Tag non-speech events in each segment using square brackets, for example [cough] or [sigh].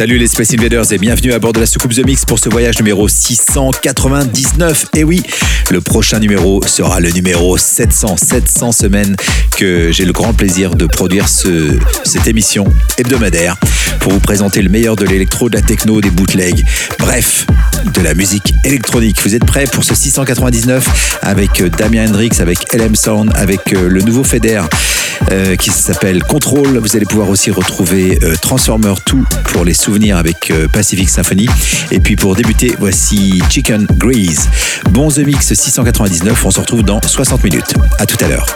Salut les Space Invaders et bienvenue à bord de la soucoupe The Mix pour ce voyage numéro 699. Et oui, le prochain numéro sera le numéro 700, 700 semaines que j'ai le grand plaisir de produire ce, cette émission hebdomadaire pour vous présenter le meilleur de l'électro, de la techno, des bootlegs, bref, de la musique électronique. Vous êtes prêts pour ce 699 avec Damien Hendrix, avec LM Sound, avec euh, le nouveau Feder euh, qui s'appelle Control. Vous allez pouvoir aussi retrouver euh, Transformer 2 pour les souvenirs avec euh, Pacific Symphony. Et puis pour débuter, voici Chicken Grease. Bon The Mix 699, on se retrouve dans 60 minutes. À tout à l'heure.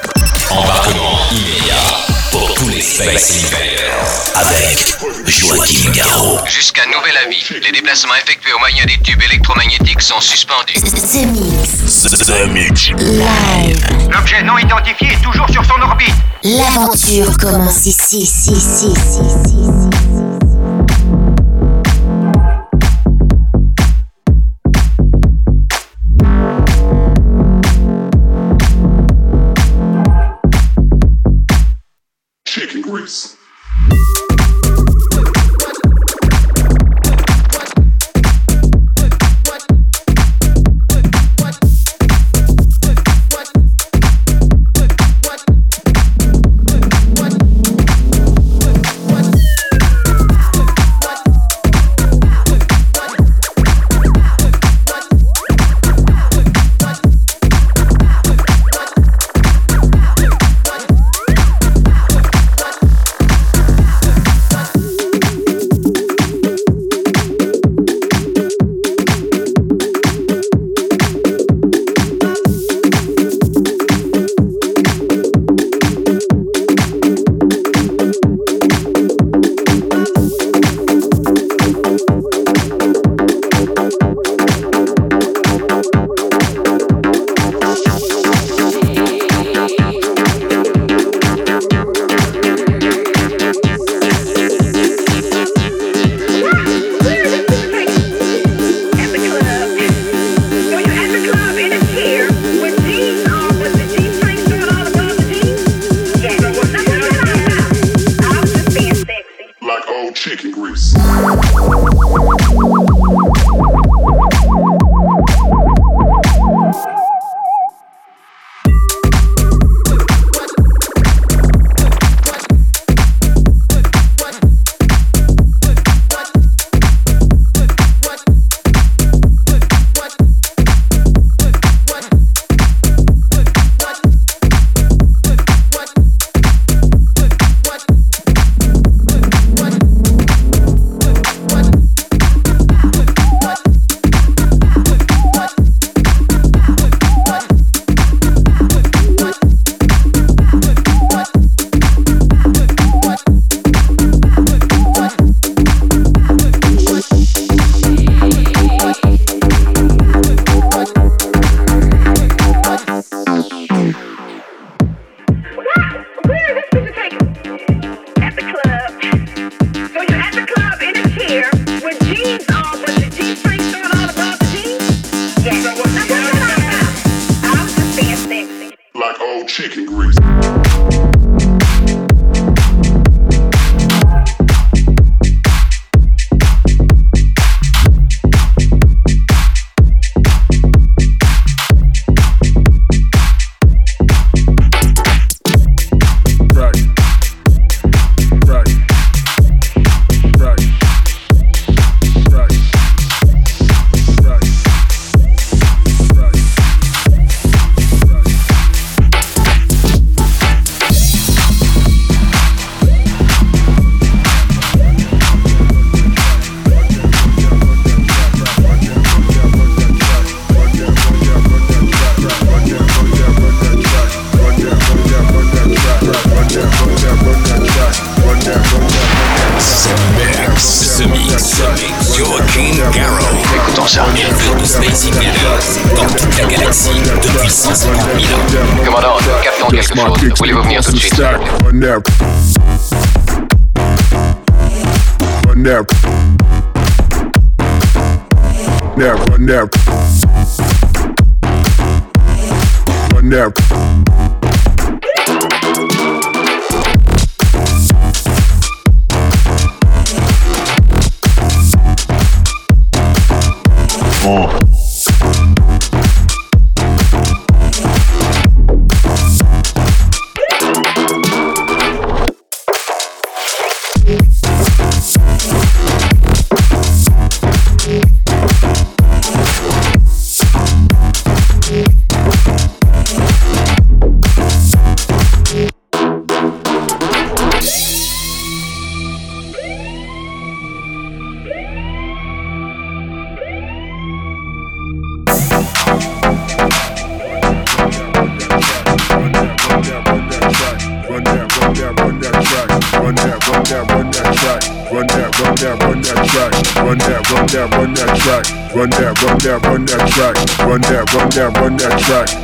Tous les Space Invaders avec Joachim Garraud. Jusqu'à nouvel avis, les déplacements effectués au moyen des tubes électromagnétiques sont suspendus. The Mix. The Mix. Live. L'objet non identifié est toujours sur son orbite. L'aventure commence ici, ici, ici, ici, Deuce. dark.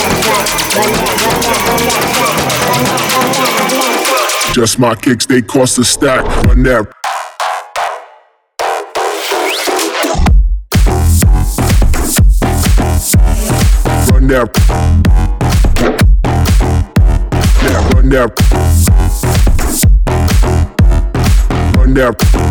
Just my kicks, they cost a stack. Run that. Run that. Yeah, run that. Run that.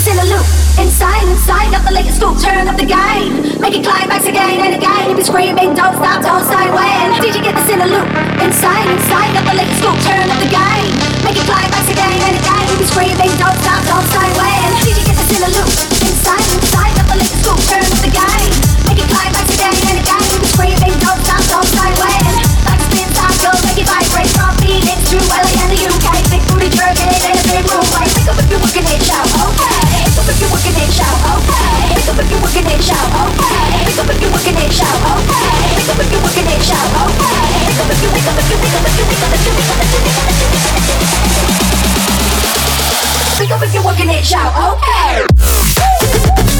You this in a loop? Inside, inside, up the latest scoop, turn up the gain. Make it climax again and again. Be screaming, don't stop, don't stay when. Did you get this in a loop? Inside, inside, up the latest scoop, turn up the gain. Make it climax again and again. Be screaming, don't stop, don't stay when. Did you get this in a loop? Inside, inside, up the latest scoop, turn up the gain. Make it climax again and again. Be screaming, don't stop, don't stay when. Like a spin cycle, make it vibrate from Phoenix to LA and the UK. Big booty jerking in a big room. Like, pick up if you're working it, shout, okay. Pick up if you're working it, shout, okay!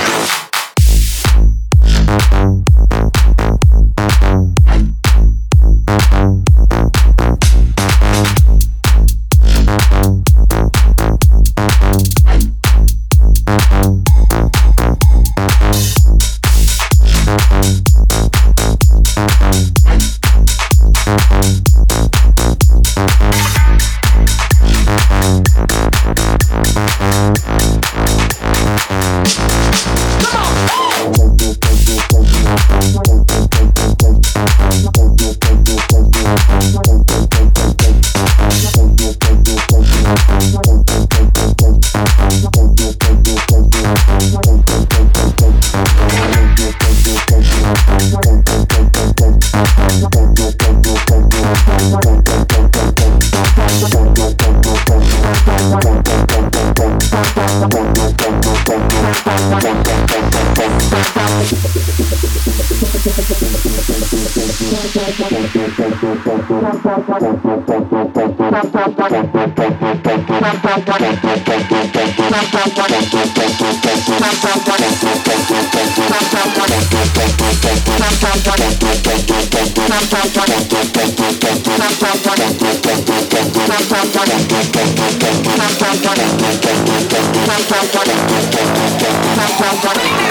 Thank you.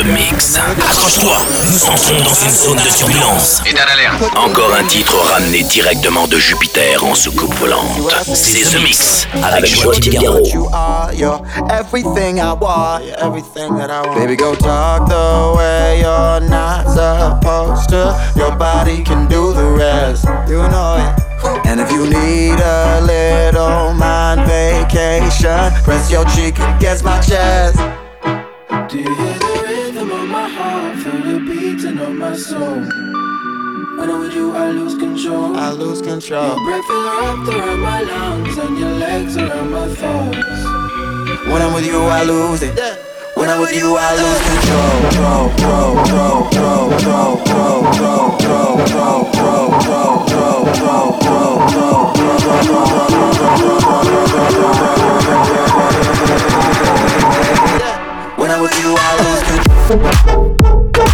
mix. Accroche-toi, nous entrons dans une zone de turbulence. État d'alerte. Encore un titre ramené directement de Jupiter en soucoupe volante. C'est The Mix avec Joël Figaro. Everything I want, everything that I want. Baby, go talk the way you're not supposed to. Your body can do the rest, you know it. And if you need a little mind vacation, press your cheek against my chest. Do you my soul. When I'm with you, I lose control. I lose control. Your breath is wrapped around my lungs and your legs around my thoughts. When I'm with you, I lose it. When I'm with you, I lose control. Control, control, control, control, control, control, control, control, control, control, control. When I'm with you, I lose control. When I'm with you, I lose control.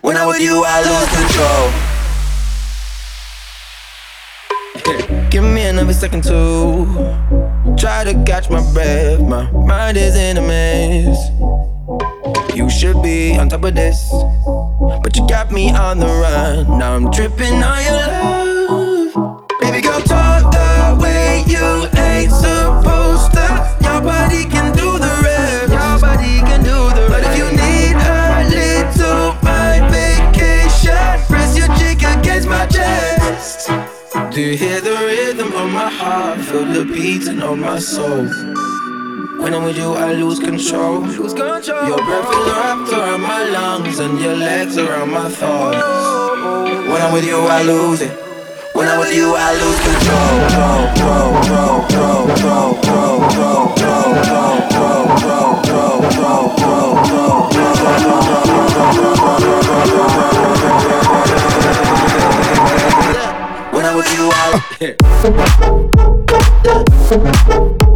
When I'm with you, I lose control. Give me another second to try to catch my breath. My mind is in a mess. You should be on top of this, but you got me on the run. Now I'm tripping on your love. Soul. When I'm with you, I lose control. Lose control. Your breath is wrapped around my lungs and your legs around my thoughts. When I'm with you, I lose it. When I'm with you, I lose control. Control, control, control, control, control, control, control, control, control, control. When I'm with you, I. When I'm with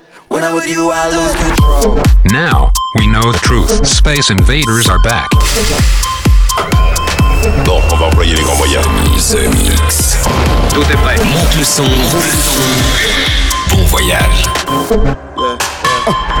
When I'm with you, I lose control. Now, we know the truth. Space invaders are back. Bon, on va employer les grands moyens. The Mix. Tout est prêt. Monte le son, roule le son. Bon voyage. When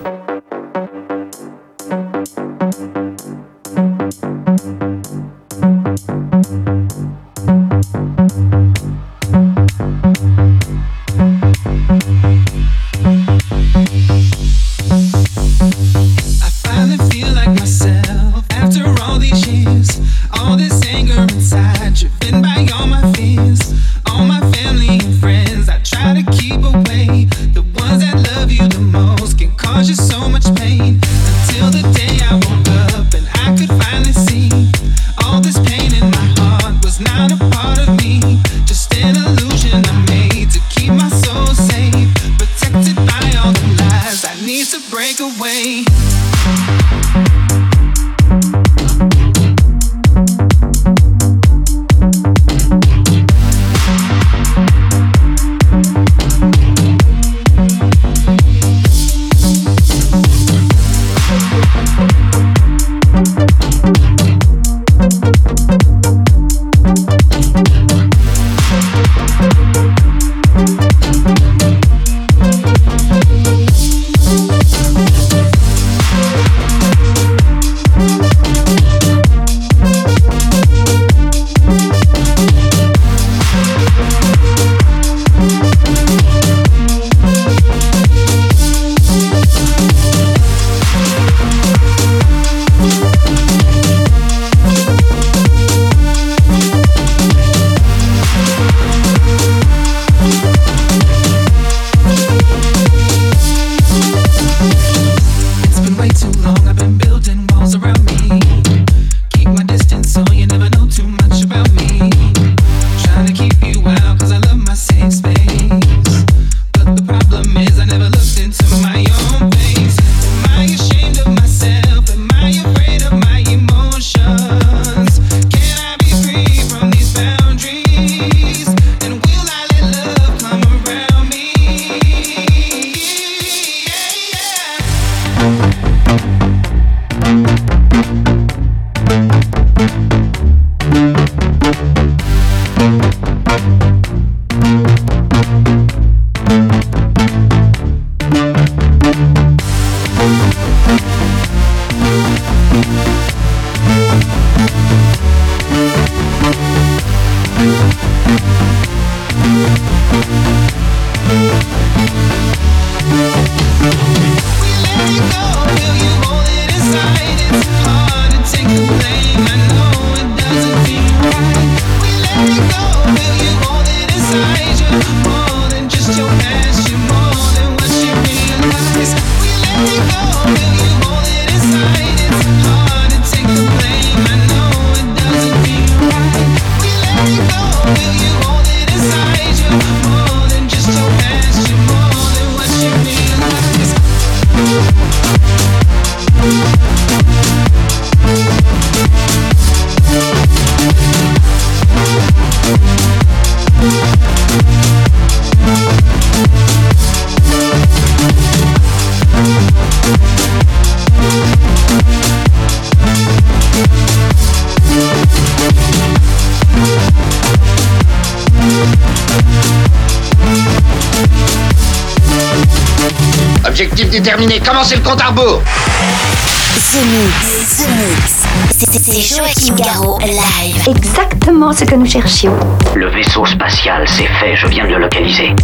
le compte à rebours. Live. Exactement ce que nous cherchions. Le vaisseau spatial, c'est fait, je viens de le localiser.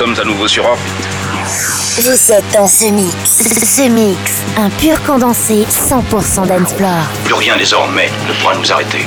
Sommes à nouveau sur orbite. Vous êtes dans ce mix. Ce mix, un pur condensé 100% d'Ensplore. Plus rien désormais ne pourra nous arrêter.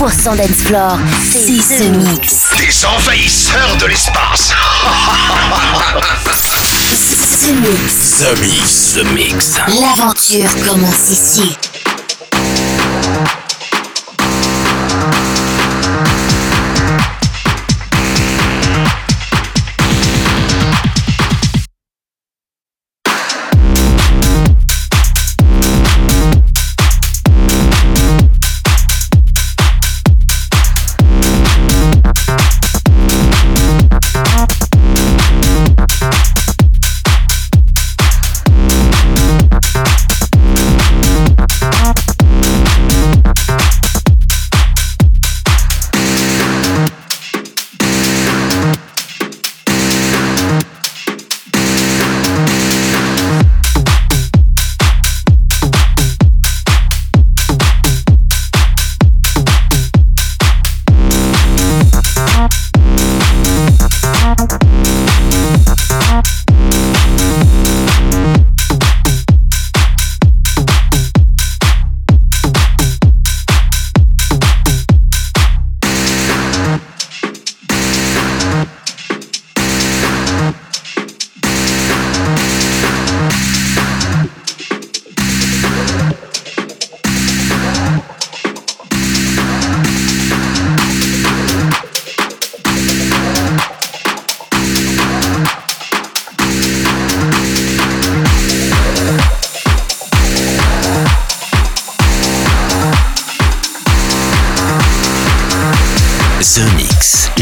100% dance floor. C'est ce mix. Des envahisseurs de l'espace [laughs] Ce mix. The Mix. The Mix. L'aventure commence ici.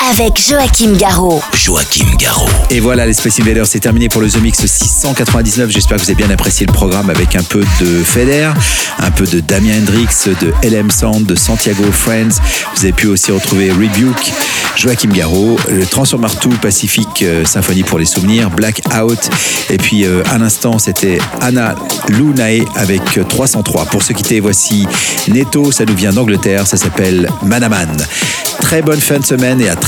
Avec Joachim Garraud. Joachim Garraud. Et voilà, les Space Invaders, c'est terminé pour le The Mix 699. J'espère que vous avez bien apprécié le programme avec un peu de Feder, un peu de Damien Hendrix, de LM Sound, de Santiago Friends. Vous avez pu aussi retrouver Rebuke, Joachim Garraud, le Transformer 2 Pacific euh, Symphonie pour les souvenirs, Black Out. Et puis, euh, à l'instant, c'était Anna Lunae avec 303. Pour se quitter, voici Neto, ça nous vient d'Angleterre, ça s'appelle Manaman. Très bonne fin de semaine et à très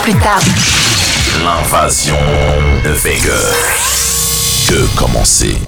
Plus tard. L'invasion de Vega. Que commencer?